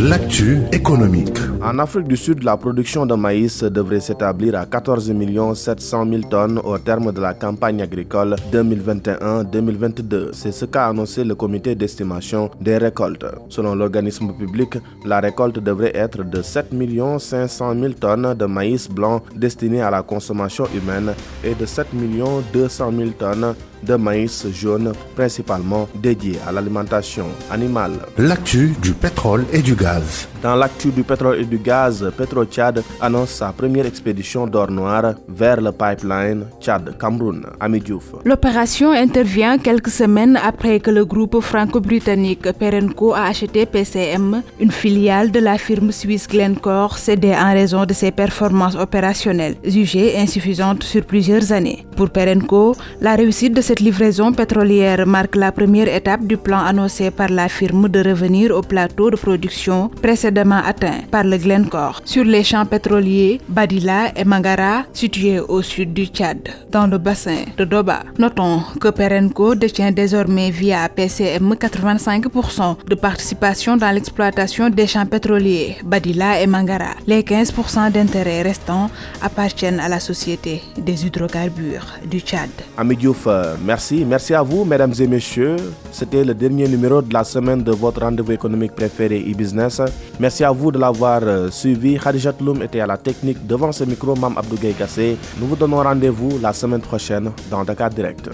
L'actu économique. En Afrique du Sud, la production de maïs devrait s'établir à 14 700 000 tonnes au terme de la campagne agricole 2021-2022. C'est ce qu'a annoncé le comité d'estimation des récoltes. Selon l'organisme public, la récolte devrait être de 7 500 000 tonnes de maïs blanc destiné à la consommation humaine et de 7 200 000 tonnes de maïs jaune principalement dédié à l'alimentation animale. L'actu du pétrole et du gaz. Dans l'actu du pétrole et du gaz, PetroTchad annonce sa première expédition d'or noir vers le pipeline Tchad-Cameroun à Midjouf. L'opération intervient quelques semaines après que le groupe franco-britannique Perenco a acheté PCM, une filiale de la firme suisse Glencore cédée en raison de ses performances opérationnelles jugées insuffisantes sur plusieurs années. Pour Perenco, la réussite de cette livraison pétrolière marque la première étape du plan annoncé par la firme de revenir au plateau de production précédemment atteint par le Glencore sur les champs pétroliers Badila et Mangara situés au sud du Tchad, dans le bassin de Doba. Notons que Perenco détient désormais via PCM 85% de participation dans l'exploitation des champs pétroliers Badila et Mangara. Les 15% d'intérêts restants appartiennent à la société des hydrocarbures du Tchad. Merci. Merci à vous, mesdames et messieurs. C'était le dernier numéro de la semaine de votre rendez-vous économique préféré e-business. Merci à vous de l'avoir euh, suivi. Khadijat Loum était à la technique devant ce micro, Mam Abdou Gassé. Nous vous donnons rendez-vous la semaine prochaine dans Dakar Direct.